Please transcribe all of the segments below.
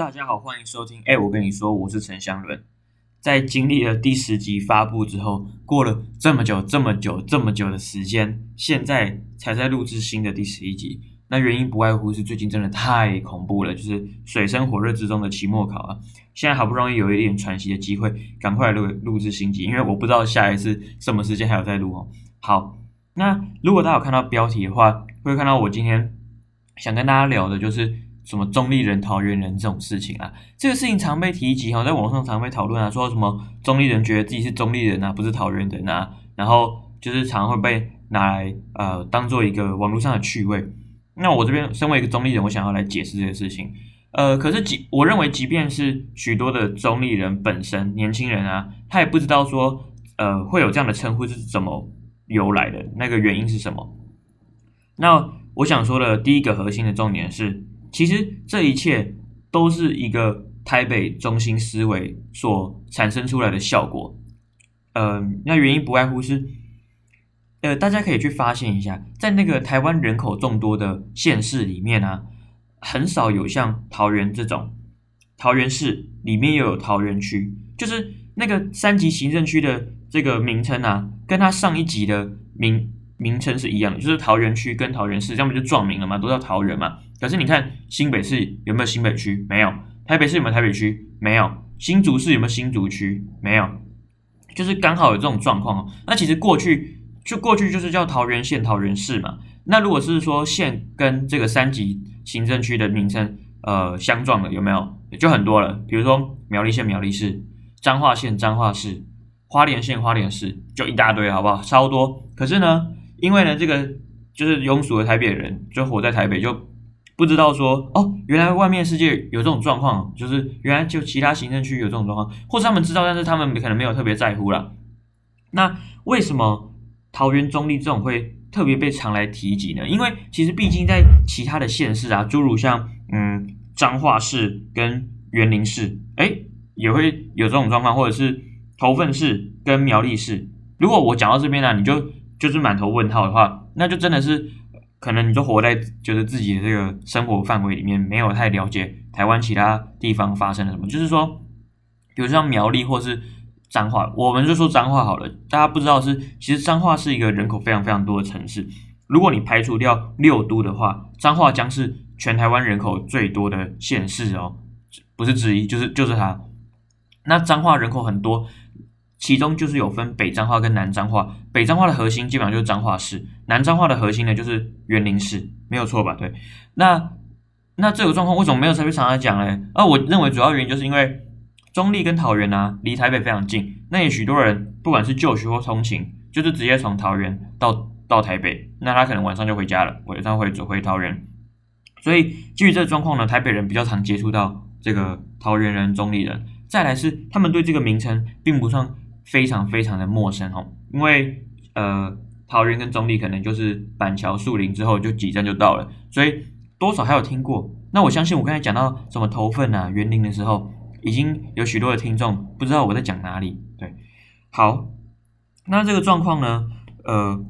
大家好，欢迎收听。哎，我跟你说，我是陈香伦。在经历了第十集发布之后，过了这么久、这么久、这么久的时间，现在才在录制新的第十一集。那原因不外乎是最近真的太恐怖了，就是水深火热之中的期末考啊。现在好不容易有一点喘息的机会，赶快录录制新集，因为我不知道下一次什么时间还有在录哦。好，那如果大家有看到标题的话，会看到我今天想跟大家聊的就是。什么中立人、桃园人这种事情啊，这个事情常被提及哈，在网上常被讨论啊，说什么中立人觉得自己是中立人啊，不是桃园人啊，然后就是常会被拿来呃当做一个网络上的趣味。那我这边身为一个中立人，我想要来解释这个事情。呃，可是即我认为，即便是许多的中立人本身年轻人啊，他也不知道说呃会有这样的称呼是怎么由来的，那个原因是什么？那我想说的第一个核心的重点是。其实这一切都是一个台北中心思维所产生出来的效果。呃，那原因不外乎是，呃，大家可以去发现一下，在那个台湾人口众多的县市里面啊，很少有像桃园这种，桃园市里面又有桃园区，就是那个三级行政区的这个名称啊，跟它上一级的名。名称是一样的，就是桃园区跟桃园市，这样不就撞名了吗？都叫桃园嘛。可是你看新北市有没有新北区？没有。台北市有没有台北区？没有。新竹市有没有新竹区？没有。就是刚好有这种状况。那其实过去就过去就是叫桃园县、桃园市嘛。那如果是说县跟这个三级行政区的名称呃相撞了，有没有？就很多了。比如说苗栗县、苗栗市，彰化县、彰化市，花莲县、花莲市，就一大堆，好不好？超多。可是呢？因为呢，这个就是庸俗的台北人，就活在台北，就不知道说哦，原来外面世界有这种状况，就是原来就其他行政区有这种状况，或是他们知道，但是他们可能没有特别在乎了。那为什么桃园中立这种会特别被常来提及呢？因为其实毕竟在其他的县市啊，诸如像嗯彰化市跟园林市，哎，也会有这种状况，或者是头份市跟苗栗市。如果我讲到这边呢，你就。就是满头问号的话，那就真的是可能你就活在就是自己的这个生活范围里面，没有太了解台湾其他地方发生了什么。就是说，比如像苗栗或是彰化，我们就说彰化好了。大家不知道是，其实彰化是一个人口非常非常多的城市。如果你排除掉六都的话，彰化将是全台湾人口最多的县市哦，不是之一，就是就是它。那彰化人口很多。其中就是有分北彰化跟南彰化，北彰化的核心基本上就是彰化市，南彰化的核心呢就是园林市，没有错吧？对，那那这个状况为什么没有特别常来讲呢？啊，我认为主要原因就是因为中立跟桃园啊离台北非常近，那有许多人不管是就学或通勤，就是直接从桃园到到台北，那他可能晚上就回家了，晚上会走回桃园，所以基于这个状况呢，台北人比较常接触到这个桃园人、中立人，再来是他们对这个名称并不算。非常非常的陌生哦，因为呃桃园跟中立可能就是板桥树林之后就几站就到了，所以多少还有听过。那我相信我刚才讲到什么头份啊园林的时候，已经有许多的听众不知道我在讲哪里。对，好，那这个状况呢，呃，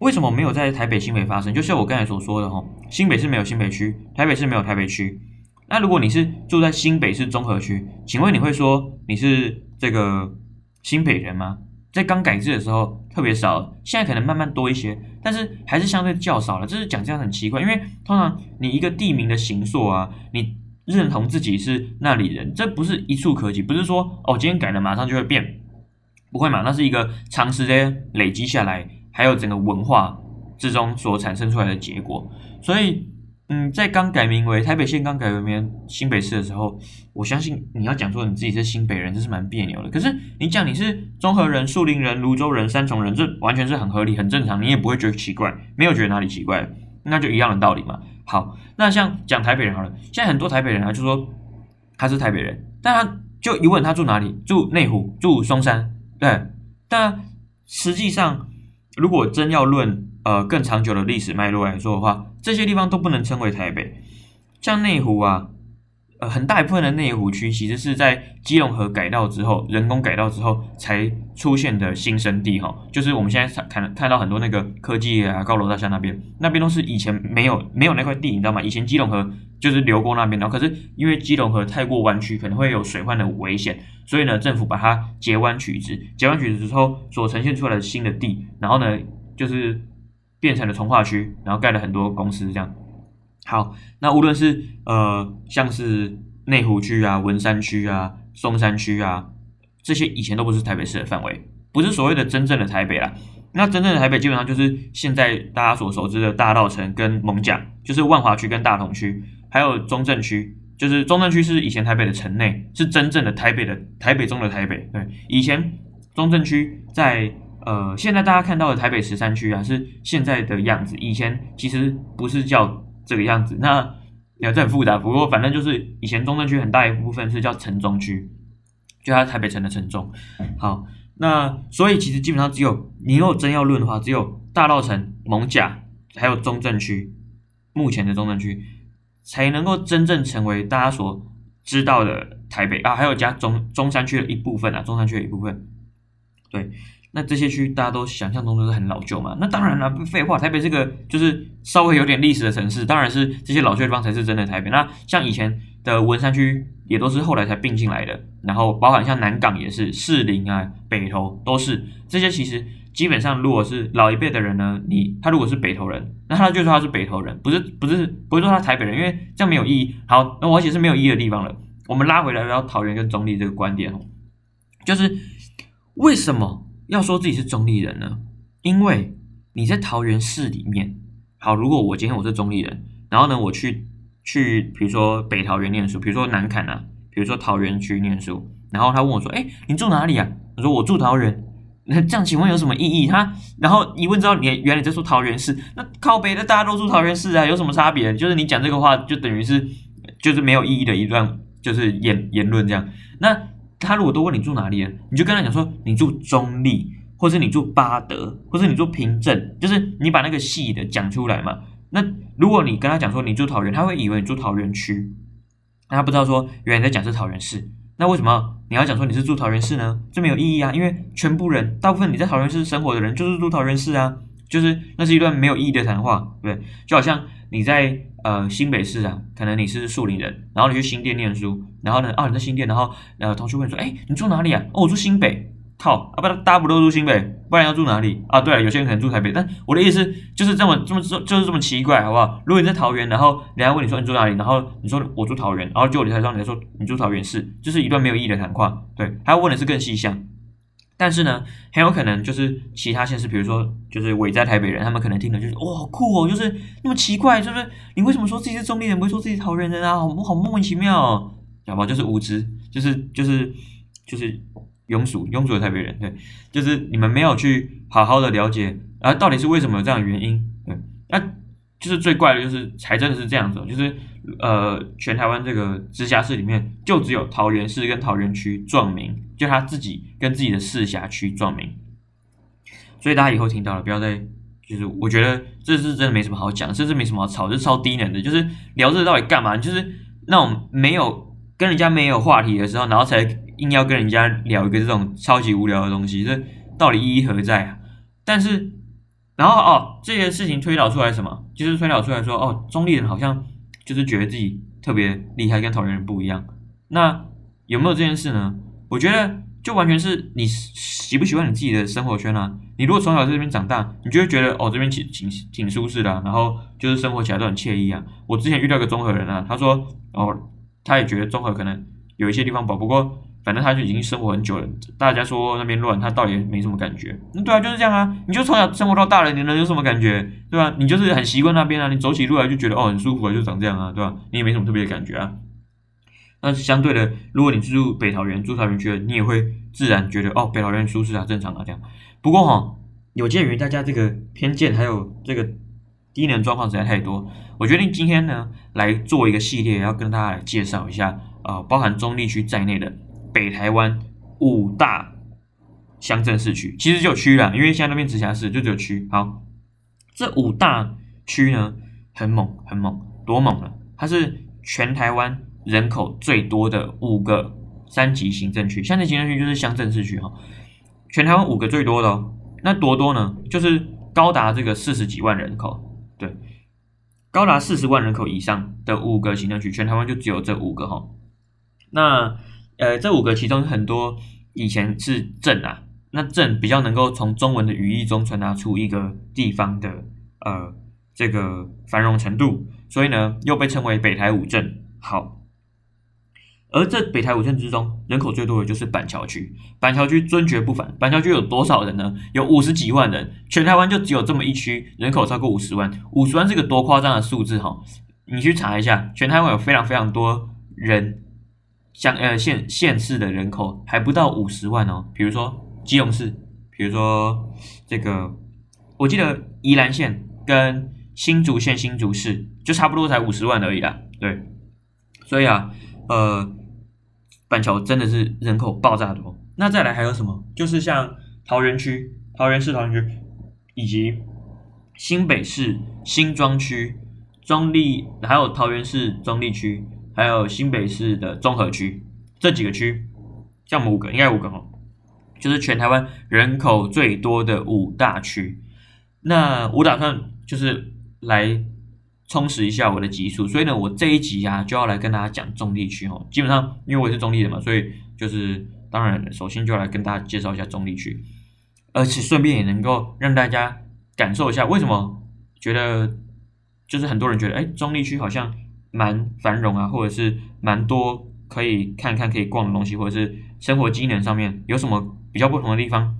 为什么没有在台北新北发生？就像我刚才所说的哈，新北市没有新北区，台北市没有台北区。那如果你是住在新北市综合区，请问你会说你是这个？新北人吗？在刚改制的时候特别少，现在可能慢慢多一些，但是还是相对较少了。就是讲这样很奇怪，因为通常你一个地名的形塑啊，你认同自己是那里人，这不是一触可及，不是说哦今天改了马上就会变，不会嘛？那是一个长时间累积下来，还有整个文化之中所产生出来的结果，所以。嗯，在刚改名为台北县刚改名新北市的时候，我相信你要讲说你自己是新北人，这是蛮别扭的。可是你讲你是中和人、树林人、泸州人、三重人，这完全是很合理、很正常，你也不会觉得奇怪，没有觉得哪里奇怪，那就一样的道理嘛。好，那像讲台北人好了，现在很多台北人啊，就说他是台北人，但他就一问他住哪里，住内湖，住松山，对，但实际上如果真要论。呃，更长久的历史脉络来说的话，这些地方都不能称为台北。像内湖啊，呃很大一部分的内湖区其实是在基隆河改道之后，人工改道之后才出现的新生地哈，就是我们现在看看到很多那个科技啊、高楼大厦那边，那边都是以前没有没有那块地，你知道吗？以前基隆河就是流过那边的，可是因为基隆河太过弯曲，可能会有水患的危险，所以呢，政府把它截弯取直，截弯取直之后所呈现出来的新的地，然后呢，就是变成了从化区，然后盖了很多公司这样。好，那无论是呃像是内湖区啊、文山区啊、松山区啊，这些以前都不是台北市的范围，不是所谓的真正的台北啦。那真正的台北基本上就是现在大家所熟知的大道城跟蒙甲，就是万华区跟大同区，还有中正区，就是中正区是以前台北的城内，是真正的台北的台北中的台北。对，以前中正区在呃现在大家看到的台北十三区啊，是现在的样子，以前其实不是叫。这个样子，那也是很复杂。不过反正就是以前中正区很大一部分是叫城中区，就它台北城的城中。好，那所以其实基本上只有你如果真要论的话，只有大道城、蒙甲还有中正区，目前的中正区才能够真正成为大家所知道的台北啊，还有加中中山区的一部分啊，中山区的一部分，对。那这些区大家都想象中都是很老旧嘛？那当然了，废话，台北这个就是稍微有点历史的城市，当然是这些老旧地方才是真的台北。那像以前的文山区也都是后来才并进来的，然后包含像南港也是，士林啊、北投都是这些。其实基本上，如果是老一辈的人呢，你他如果是北投人，那他就说他是北投人，不是不是不会说他台北人，因为这样没有意义。好，那我解释没有意义的地方了。我们拉回来然后桃园跟中立这个观点哦，就是为什么？要说自己是中立人呢，因为你在桃园市里面，好，如果我今天我是中立人，然后呢，我去去，比如说北桃园念书，比如说南坎啊，比如说桃园区念书，然后他问我说，哎，你住哪里啊？我说我住桃园，那这样请问有什么意义？他然后一问之后，你原来在说桃园市，那靠北的大家都住桃园市啊，有什么差别？就是你讲这个话，就等于是就是没有意义的一段就是言言论这样，那。他如果都问你住哪里，你就跟他讲说你住中立，或者你住巴德，或者你住平镇，就是你把那个细的讲出来嘛。那如果你跟他讲说你住桃园，他会以为你住桃园区，那他不知道说原来在讲是桃园市。那为什么你要讲说你是住桃园市呢？这没有意义啊，因为全部人大部分你在桃园市生活的人就是住桃园市啊，就是那是一段没有意义的谈话，对就好像你在。呃，新北市啊，可能你是树林人，然后你去新店念书，然后呢，啊，你在新店，然后呃，同学问说，哎，你住哪里啊？哦，我住新北。靠，啊不，大家不都住新北，不然要住哪里啊？对了，有些人可能住台北，但我的意思就是这么这么就是这么奇怪，好不好？如果你在桃园，然后人家问你说你住哪里，然后你说我住桃园，然后就你才知道你在说你住桃园市，就是一段没有意义的谈话。对，他问的是更细项。但是呢，很有可能就是其他县市，比如说就是伟在台北人，他们可能听的就是哇酷哦，就是那么奇怪，就是你为什么说自己是中立人，不会说自己桃园人啊？好好莫名其妙，知道吗？就是无知，就是就是就是庸俗庸俗的台北人，对，就是你们没有去好好的了解啊，到底是为什么有这样的原因？对，那就是最怪的就是才真的是这样子，就是。呃，全台湾这个直辖市里面，就只有桃园市跟桃园区撞名，就他自己跟自己的市辖区撞名。所以大家以后听到了，不要再就是我觉得这是真的没什么好讲，甚至没什么好吵，就是超低能的，就是聊这到底干嘛？就是那种没有跟人家没有话题的时候，然后才硬要跟人家聊一个这种超级无聊的东西，这到底意义何在啊？但是，然后哦，这些事情推导出来什么？就是推导出来说，哦，中立人好像。就是觉得自己特别厉害，跟讨厌人不一样。那有没有这件事呢？我觉得就完全是你喜不喜欢你自己的生活圈啊。你如果从小在这边长大，你就会觉得哦，这边挺挺挺舒适的，然后就是生活起来都很惬意啊。我之前遇到一个综合人啊，他说哦，他也觉得综合可能有一些地方不好，不过。反正他就已经生活很久了，大家说那边乱，他倒也没什么感觉。嗯，对啊，就是这样啊。你就从小生活到大了，你能有什么感觉？对吧？你就是很习惯那边啊，你走起路来就觉得哦很舒服啊，就长这样啊，对吧？你也没什么特别的感觉啊。那相对的，如果你住北桃园，住桃园区，你也会自然觉得哦北桃园舒适啊，正常啊这样。不过哈，有鉴于大家这个偏见还有这个低能状况实在太多，我决定今天呢来做一个系列，要跟大家来介绍一下啊，包含中立区在内的。北台湾五大乡镇市区，其实就有区了，因为现在那边直辖市就只有区。好，这五大区呢，很猛，很猛，多猛呢？它是全台湾人口最多的五个三级行政区，三级行政区就是乡镇市区哈，全台湾五个最多的哦，那多多呢？就是高达这个四十几万人口，对，高达四十万人口以上的五个行政区，全台湾就只有这五个哈。那呃，这五个其中很多以前是镇啊，那镇比较能够从中文的语义中传达出一个地方的呃这个繁荣程度，所以呢又被称为北台五镇。好，而这北台五镇之中，人口最多的就是板桥区。板桥区尊爵不凡，板桥区有多少人呢？有五十几万人，全台湾就只有这么一区，人口超过五十万。五十万是个多夸张的数字哈！你去查一下，全台湾有非常非常多人。像呃县县市的人口还不到五十万哦，比如说基隆市，比如说这个，我记得宜兰县跟新竹县新竹市就差不多才五十万而已啦，对，所以啊，呃，板桥真的是人口爆炸多。那再来还有什么？就是像桃园区、桃园市桃园区，以及新北市新庄区、中立，还有桃园市中立区。还有新北市的综合区这几个区，像我们五个，应该五个哦，就是全台湾人口最多的五大区。那我打算就是来充实一下我的集数，所以呢，我这一集啊就要来跟大家讲中立区哦。基本上因为我是中立的嘛，所以就是当然首先就来跟大家介绍一下中立区，而且顺便也能够让大家感受一下为什么觉得就是很多人觉得哎中立区好像。蛮繁荣啊，或者是蛮多可以看看、可以逛的东西，或者是生活机能上面有什么比较不同的地方，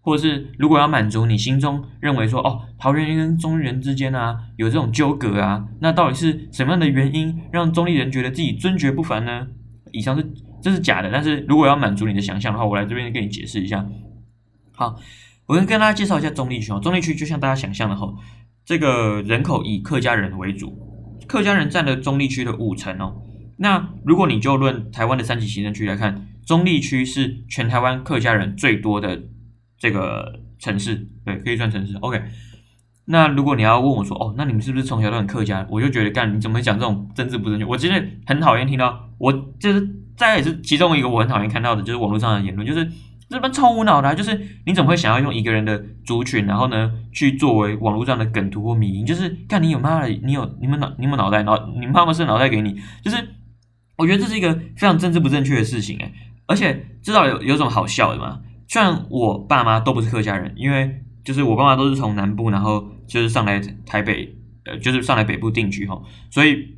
或者是如果要满足你心中认为说哦，桃园跟中立人之间啊有这种纠葛啊，那到底是什么样的原因让中立人觉得自己尊爵不凡呢？以上是这是假的，但是如果要满足你的想象的话，我来这边跟你解释一下。好，我先跟大家介绍一下中立区哦，中立区就像大家想象的哈，这个人口以客家人为主。客家人占了中立区的五成哦。那如果你就论台湾的三级行政区来看，中立区是全台湾客家人最多的这个城市，对，可以算城市。OK。那如果你要问我说，哦，那你们是不是从小都很客家？我就觉得，干，你怎么讲这种政治不正确？我真的很讨厌听到，我就是再也是其中一个我很讨厌看到的，就是网络上的言论，就是。这帮超无脑的，就是你怎么会想要用一个人的族群，然后呢去作为网络上的梗图或迷因？就是看你有妈的，你有你们脑你们脑袋脑，你妈妈是脑袋给你，就是我觉得这是一个非常政治不正确的事情哎，而且知道有有种好笑的吗？虽然我爸妈都不是客家人，因为就是我爸妈都是从南部，然后就是上来台北，呃，就是上来北部定居哈，所以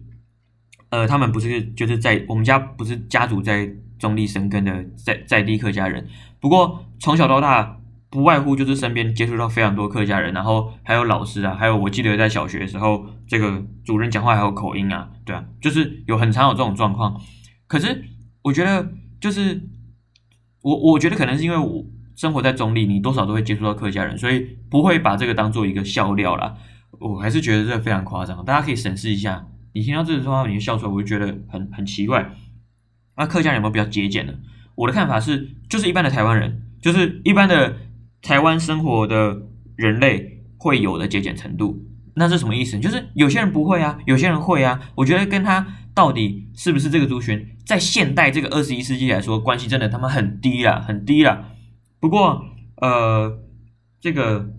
呃，他们不是就是在我们家不是家族在中立生根的在在地客家人。不过从小到大，不外乎就是身边接触到非常多客家人，然后还有老师啊，还有我记得在小学的时候，这个主任讲话还有口音啊，对啊，就是有很常有这种状况。可是我觉得，就是我我觉得可能是因为我生活在中立，你多少都会接触到客家人，所以不会把这个当做一个笑料啦。我还是觉得这非常夸张，大家可以审视一下。你听到这个话，你就笑出来，我就觉得很很奇怪。那客家人有没有比较节俭的？我的看法是，就是一般的台湾人，就是一般的台湾生活的人类会有的节俭程度，那是什么意思？就是有些人不会啊，有些人会啊。我觉得跟他到底是不是这个族群，在现代这个二十一世纪来说，关系真的他妈很低啦，很低啦。不过，呃，这个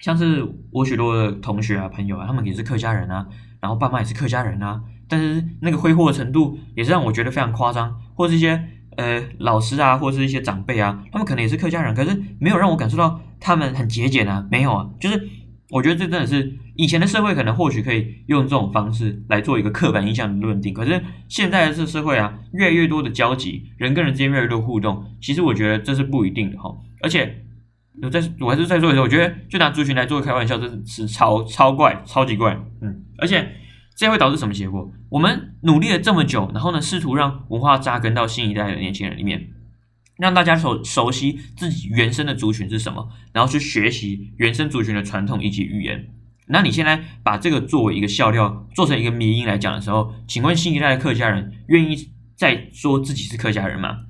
像是我许多的同学啊、朋友啊，他们也是客家人啊，然后爸妈也是客家人啊，但是那个挥霍的程度也是让我觉得非常夸张，或是一些。呃，老师啊，或者是一些长辈啊，他们可能也是客家人，可是没有让我感受到他们很节俭啊，没有啊，就是我觉得这真的是以前的社会可能或许可以用这种方式来做一个刻板印象的论定，可是现在的这社会啊，越来越多的交集，人跟人之间越来越多互动，其实我觉得这是不一定的哈，而且我再我还是再说一次，我觉得就拿族群来做开玩笑，这是超超怪，超级怪，嗯，而且。这会导致什么结果？我们努力了这么久，然后呢，试图让文化扎根到新一代的年轻人里面，让大家熟熟悉自己原生的族群是什么，然后去学习原生族群的传统以及语言。那你现在把这个作为一个笑料，做成一个迷音来讲的时候，请问新一代的客家人愿意再说自己是客家人吗？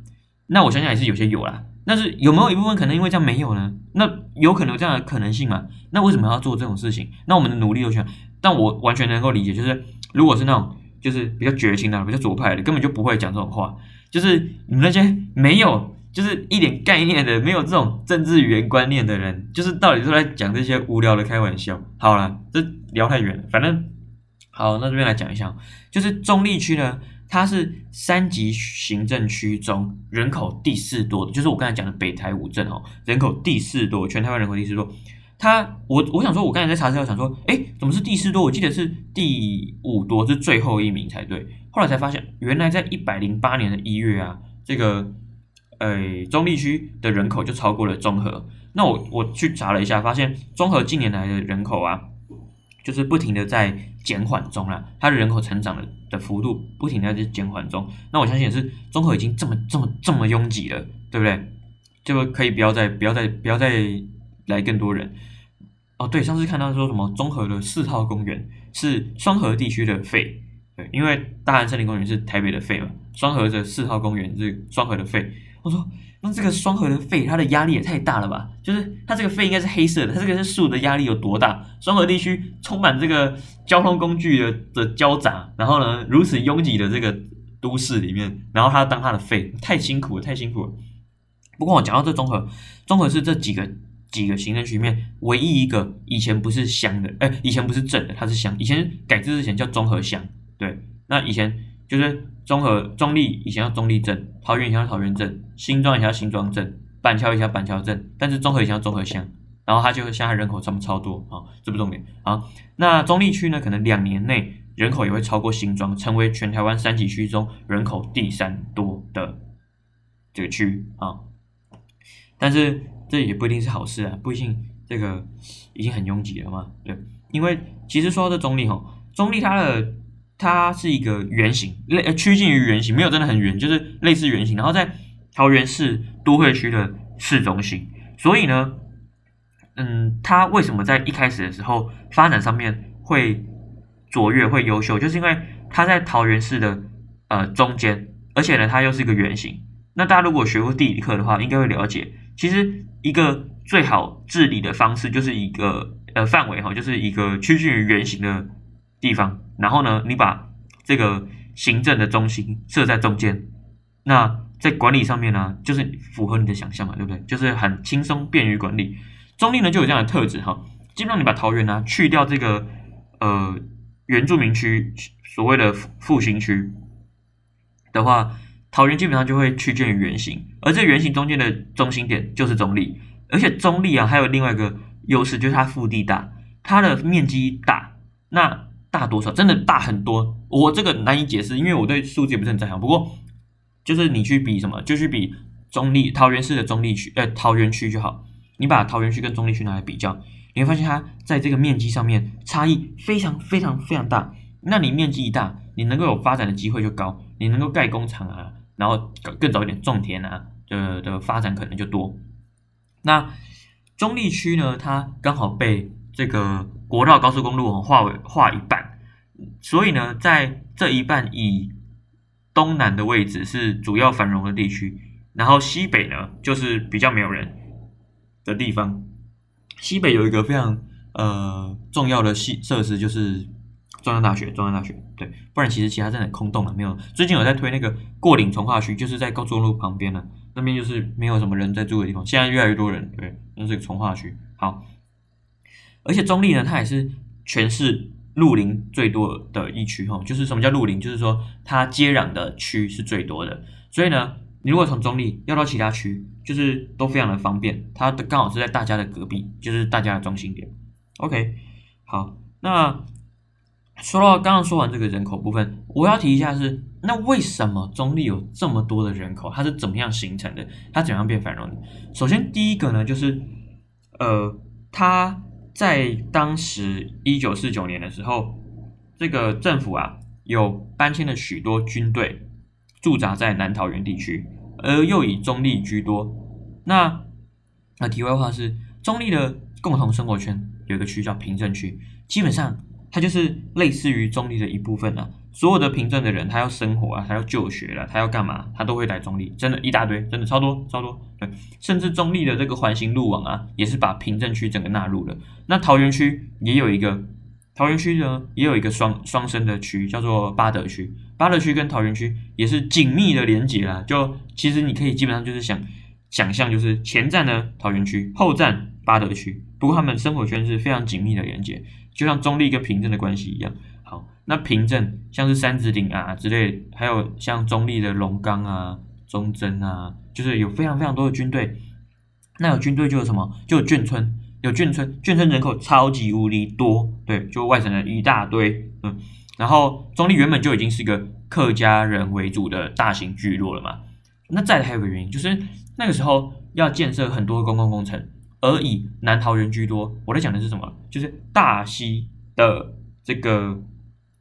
那我想想也是有些有啦，但是有没有一部分可能因为这样没有呢？那有可能有这样的可能性吗？那为什么要做这种事情？那我们的努力又去？但我完全能够理解，就是如果是那种就是比较绝情的、比较左派的，根本就不会讲这种话。就是你们那些没有，就是一点概念的、没有这种政治语言观念的人，就是到底都在讲这些无聊的开玩笑。好了，这聊太远了，反正好，那这边来讲一下，就是中立区呢，它是三级行政区中人口第四多的，就是我刚才讲的北台五镇哦，人口第四多，全台湾人口第四多。他我我想说，我刚才在查资料，想说，哎，怎么是第四多？我记得是第五多，是最后一名才对。后来才发现，原来在一百零八年的一月啊，这个，呃，中立区的人口就超过了中和。那我我去查了一下，发现中和近年来的人口啊，就是不停的在减缓中啦，它的人口成长的的幅度不停的在减缓中。那我相信也是中和已经这么这么这么拥挤了，对不对？就可以不要再不要再不要再。来更多人哦，对，上次看到说什么综合的四号公园是双河地区的肺，对，因为大安森林公园是台北的肺嘛，双河的四号公园是双河的肺。我说那这个双河的肺它的压力也太大了吧？就是它这个肺应该是黑色的，它这个是树的压力有多大？双河地区充满这个交通工具的的交杂，然后呢如此拥挤的这个都市里面，然后它当它的肺，太辛苦了，太辛苦了。不过我讲到这综合，综合是这几个。几个行政区面，唯一一个以前不是乡的，哎，以前不是镇的，它是乡。以前改制之前叫综合乡，对。那以前就是综合中立，以前叫中立镇，桃园以前叫桃园镇，新庄以前叫新庄镇，板桥以前叫板桥镇，但是综合以前叫综合乡。然后它就现在人口差不超多啊，这不重点啊。那中立区呢，可能两年内人口也会超过新庄，成为全台湾三级区中人口第三多的这个区啊。但是。这也不一定是好事啊，不一定这个已经很拥挤了嘛，对，因为其实说到这中立哈，中立它的它是一个圆形，类趋近于圆形，没有真的很圆，就是类似圆形，然后在桃园市都会区的市中心，所以呢，嗯，它为什么在一开始的时候发展上面会卓越会优秀，就是因为它在桃园市的呃中间，而且呢它又是一个圆形，那大家如果学过地理课的话，应该会了解，其实。一个最好治理的方式就是一个呃范围哈，就是一个趋近于圆形的地方，然后呢，你把这个行政的中心设在中间，那在管理上面呢，就是符合你的想象嘛，对不对？就是很轻松，便于管理。中立呢就有这样的特质哈，基本上你把桃园呢去掉这个呃原住民区所谓的复兴区的话。桃园基本上就会趋近于圆形，而这圆形中间的中心点就是中立，而且中立啊还有另外一个优势，就是它腹地大，它的面积大，那大多少？真的大很多，我这个难以解释，因为我对数字也不是很在行。不过就是你去比什么，就去比中立桃园市的中立区，呃桃园区就好，你把桃园区跟中立区拿来比较，你会发现它在这个面积上面差异非常非常非常大。那你面积一大，你能够有发展的机会就高，你能够盖工厂啊。然后更早一点种田啊的的发展可能就多。那中立区呢，它刚好被这个国道高速公路划为划一半，所以呢，在这一半以东南的位置是主要繁荣的地区，然后西北呢就是比较没有人的地方。西北有一个非常呃重要的系设施就是。中央大学，中央大学，对，不然其实其他真的空洞了，没有。最近有在推那个过岭从化区，就是在高速路旁边呢，那边就是没有什么人在住的地方。现在越来越多人，对，那是个从化区。好，而且中立呢，它也是全市绿林最多的一区哈，就是什么叫绿林？就是说它接壤的区是最多的。所以呢，你如果从中立要到其他区，就是都非常的方便。它的刚好是在大家的隔壁，就是大家的中心点。OK，好，那。说到刚刚说完这个人口部分，我要提一下是，那为什么中立有这么多的人口？它是怎么样形成的？它怎样变繁荣的？首先第一个呢，就是呃，它在当时一九四九年的时候，这个政府啊有搬迁了许多军队驻扎在南桃园地区，而又以中立居多。那那题外话是，中立的共同生活圈有一个区叫平镇区，基本上。它就是类似于中立的一部分啊，所有的凭证的人，他要生活啊，他要就学了，他要干嘛，他都会来中立，真的，一大堆，真的超多超多，对，甚至中立的这个环形路网啊，也是把凭证区整个纳入了。那桃园区也有一个桃园区呢也有一个双双生的区，叫做八德区。八德区跟桃园区也是紧密的连接啦。就其实你可以基本上就是想想象，就是前站呢桃园区，后站八德区。不过他们生活圈是非常紧密的连接，就像中立跟平镇的关系一样。好，那平镇像是三子岭啊之类，还有像中立的龙岗啊、中贞啊，就是有非常非常多的军队。那有军队就有什么？就有眷村。有眷村，眷村人口超级无敌多，对，就外省人一大堆，嗯，然后中立原本就已经是一个客家人为主的大型聚落了嘛，那再还有个原因，就是那个时候要建设很多公共工程，而以南桃园居多。我在讲的是什么？就是大溪的这个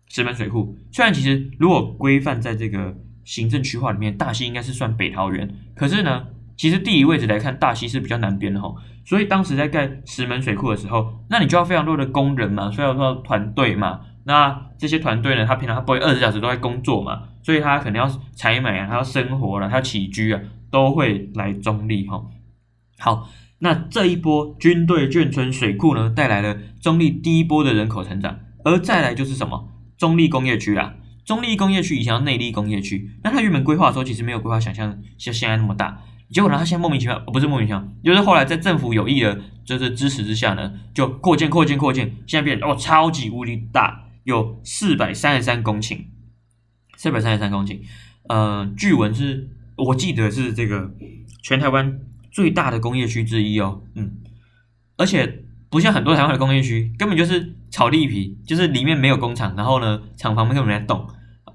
石门水库，虽然其实如果规范在这个行政区划里面，大溪应该是算北桃园，可是呢？其实地理位置来看，大溪是比较南边的哈，所以当时在盖石门水库的时候，那你就要非常多的工人嘛，非常多团队嘛。那这些团队呢，他平常他不会二十小时都在工作嘛，所以他肯定要采买啊，他要生活了，他要起居啊，都会来中立哈。好，那这一波军队眷村水库呢，带来了中立第一波的人口成长，而再来就是什么？中立工业区啊，中立工业区以前叫内力工业区，那它原本规划的时候其实没有规划想象像现在那么大。结果呢，它现在莫名其妙，不是莫名其妙，就是后来在政府有意的，就是支持之下呢，就扩建、扩建、扩建，现在变哦，超级无敌大，有四百三十三公顷，四百三十三公顷，呃，据闻是，我记得是这个全台湾最大的工业区之一哦，嗯，而且不像很多台湾的工业区，根本就是炒地皮，就是里面没有工厂，然后呢，厂房没有人在动，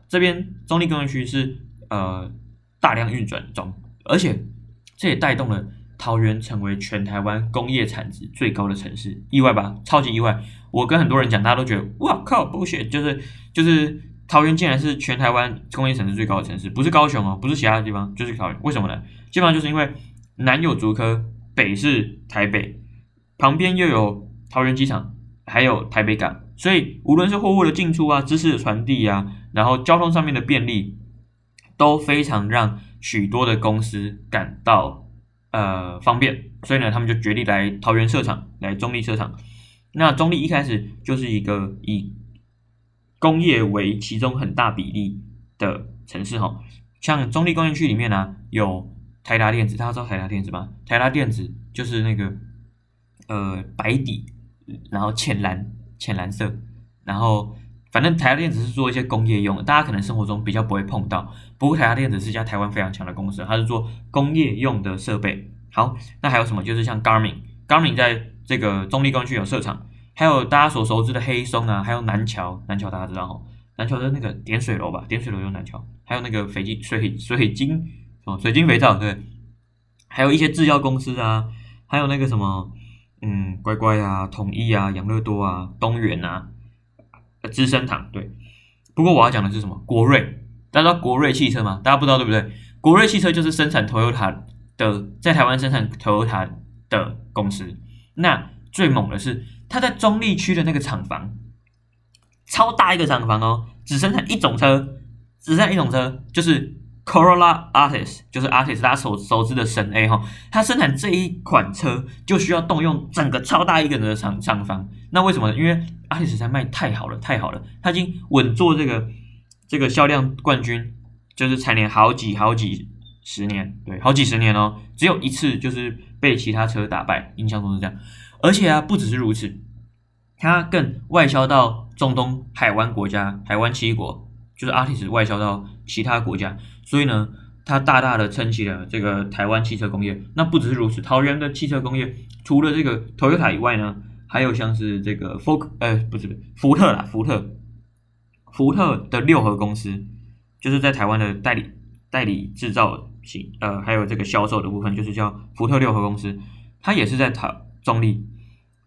这边中立工业区是呃大量运转中，而且。这也带动了桃园成为全台湾工业产值最高的城市，意外吧？超级意外！我跟很多人讲，大家都觉得哇靠，不屑，就是就是桃园竟然是全台湾工业产值最高的城市，不是高雄哦，不是其他的地方，就是桃园。为什么呢？基本上就是因为南有竹科，北是台北，旁边又有桃园机场，还有台北港，所以无论是货物的进出啊，知识的传递啊，然后交通上面的便利，都非常让。许多的公司感到呃方便，所以呢，他们就决定来桃园设厂，来中立设厂。那中立一开始就是一个以工业为其中很大比例的城市哈。像中立工业区里面呢，有台达电子，大家知道台达电子吗？台达电子就是那个呃白底，然后浅蓝浅蓝色，然后。反正台达电子是做一些工业用的，大家可能生活中比较不会碰到。不过台达电子是一家台湾非常强的公司，它是做工业用的设备。好，那还有什么？就是像 Garmin，Garmin 在这个中立工区有设厂，还有大家所熟知的黑松啊，还有南桥，南桥大家知道哈，南桥的那个点水楼吧，点水楼有南桥，还有那个水晶水水晶哦，水晶肥皂对，还有一些制药公司啊，还有那个什么嗯乖乖啊，统一啊，养乐多啊，东元啊。资生堂对，不过我要讲的是什么？国瑞，大家知道国瑞汽车吗？大家不知道对不对？国瑞汽车就是生产 Toyota 的，在台湾生产 Toyota 的公司。那最猛的是，它在中立区的那个厂房，超大一个厂房哦，只生产一种车，只生产一种车，就是。Corolla Artis 就是 Artis，大家所熟知的神 A 哈，它生产这一款车就需要动用整个超大一个人的厂厂房。那为什么呢？因为 Artis 在卖太好了，太好了，它已经稳坐这个这个销量冠军，就是蝉联好几好几十年，对，好几十年哦，只有一次就是被其他车打败，印象中是这样。而且啊，不只是如此，它更外销到中东海湾国家，海湾七国。就是 artist 外销到其他国家，所以呢，它大大的撑起了这个台湾汽车工业。那不只是如此，桃园的汽车工业除了这个 Toyota 以外呢，还有像是这个 f o k 呃，不是福特啦，福特，福特的六合公司，就是在台湾的代理代理制造型呃，还有这个销售的部分，就是叫福特六合公司，它也是在台中立，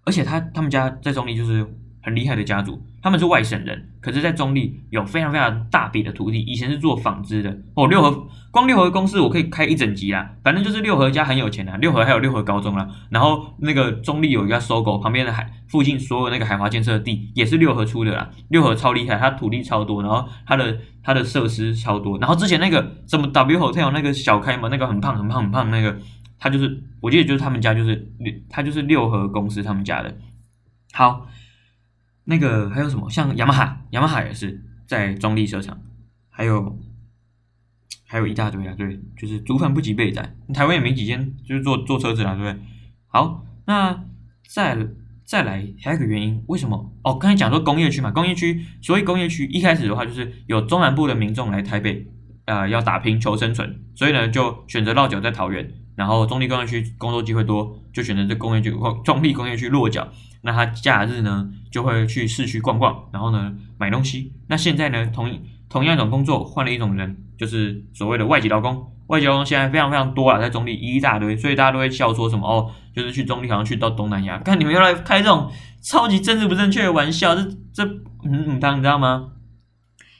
而且他他们家在中立就是。很厉害的家族，他们是外省人，可是，在中立有非常非常大笔的土地。以前是做纺织的哦。六合光六合公司，我可以开一整集啦。反正就是六合家很有钱啊，六合还有六合高中啦。然后那个中立有一个搜狗旁边的海附近所有那个海华建设的地也是六合出的啦。六合超厉害，它土地超多，然后它的它的设施超多。然后之前那个什么 W Hotel 那个小开嘛，那个很胖很胖很胖那个，他就是我记得就是他们家就是六他就是六合公司他们家的。好。那个还有什么？像雅马哈，雅马哈也是在中立车厂，还有还有一大堆啊，对，就是竹粉不及备仔，台湾也没几间，就是做做车子啦，对不对？好，那再再来还有一个原因，为什么？哦，刚才讲说工业区嘛，工业区，所以工业区一开始的话就是有中南部的民众来台北，呃，要打拼求生存，所以呢就选择落脚在桃园，然后中立工业区工作机会多，就选择这工业区或中立工业区落脚。那他假日呢就会去市区逛逛，然后呢买东西。那现在呢同同样一种工作换了一种人，就是所谓的外籍劳工。外籍劳工现在非常非常多啊，在中立一大堆，所以大家都会笑说什么哦，就是去中立好像去到东南亚。看你们要来开这种超级政治不正确的玩笑，这这嗯嗯当你知道吗？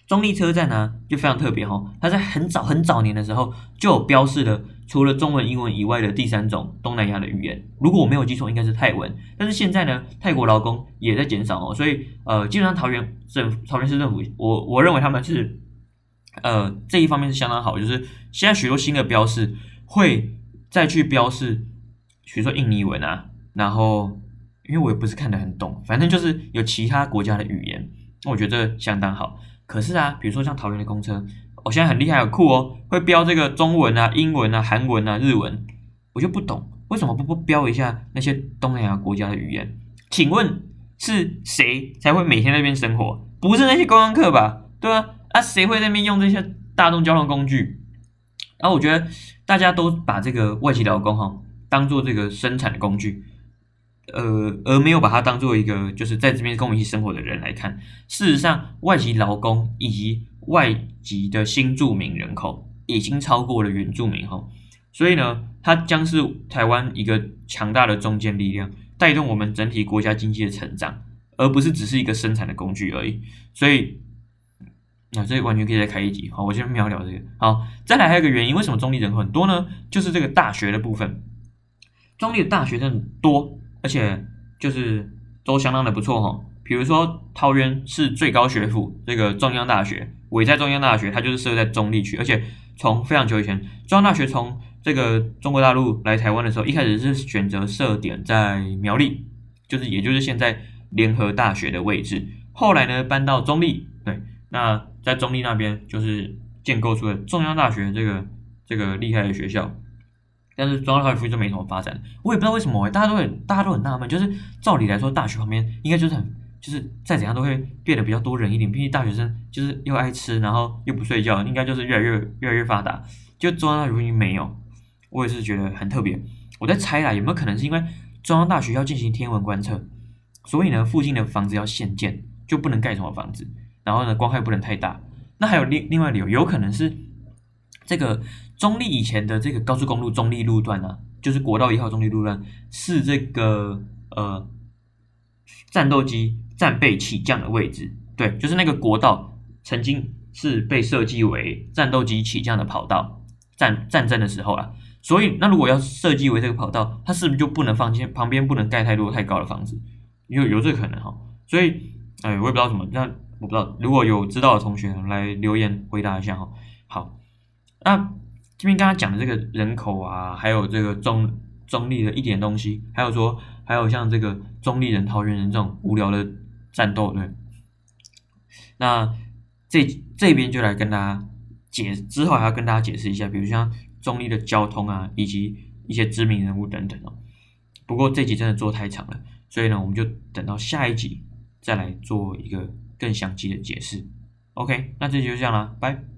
中立车站呢就非常特别哈，它在很早很早年的时候就有标示了。除了中文、英文以外的第三种东南亚的语言，如果我没有记错，应该是泰文。但是现在呢，泰国劳工也在减少哦，所以呃，基本上桃园政府桃园市政府，我我认为他们是呃这一方面是相当好，就是现在许多新的标示会再去标示，比如说印尼文啊，然后因为我也不是看得很懂，反正就是有其他国家的语言，我觉得相当好。可是啊，比如说像桃园的公车。我现在很厉害，很酷哦，会标这个中文啊、英文啊、韩文啊、日文，我就不懂为什么不不标一下那些东南亚国家的语言？请问是谁才会每天在那边生活？不是那些观光客吧？对吧？啊，谁会在那边用这些大众交通工具？然后我觉得大家都把这个外籍劳工哈当做这个生产的工具，呃，而没有把它当做一个就是在这边跟我们一起生活的人来看。事实上，外籍劳工以及外籍的新住民人口已经超过了原住民哈，所以呢，它将是台湾一个强大的中坚力量，带动我们整体国家经济的成长，而不是只是一个生产的工具而已。所以，那这完全可以再开一集。好，我先秒聊这个。好，再来还有一个原因，为什么中立人口很多呢？就是这个大学的部分，中立的大学生多，而且就是都相当的不错哈。比如说桃园是最高学府这个中央大学。伟在中央大学，它就是设在中立区，而且从非常久以前，中央大学从这个中国大陆来台湾的时候，一开始是选择设点在苗栗，就是也就是现在联合大学的位置。后来呢，搬到中立，对，那在中立那边就是建构出了中央大学这个这个厉害的学校。但是中央大学附近就没什么发展，我也不知道为什么，大家都很大家都很纳闷，就是照理来说，大学旁边应该就是很。就是再怎样都会变得比较多人一点，毕竟大学生就是又爱吃，然后又不睡觉，应该就是越来越越来越发达。就中央大学附近没有，我也是觉得很特别。我在猜啦，有没有可能是因为中央大学要进行天文观测，所以呢附近的房子要限建，就不能盖什么房子，然后呢光害不能太大。那还有另另外理由，有可能是这个中立以前的这个高速公路中立路段呢，就是国道一号中立路段是这个呃战斗机。战备起降的位置，对，就是那个国道曾经是被设计为战斗机起降的跑道，战战争的时候啦。所以，那如果要设计为这个跑道，它是不是就不能放旁边不能盖太多太高的房子？有有这个可能哈。所以，哎，我也不知道什么，那我不知道，如果有知道的同学来留言回答一下哈。好，那这边刚刚讲的这个人口啊，还有这个中中立的一点东西，还有说，还有像这个中立人、桃园人这种无聊的。战斗对，那这这边就来跟大家解，之后还要跟大家解释一下，比如像中立的交通啊，以及一些知名人物等等哦。不过这集真的做太长了，所以呢，我们就等到下一集再来做一个更详细的解释。OK，那这集就这样了，拜。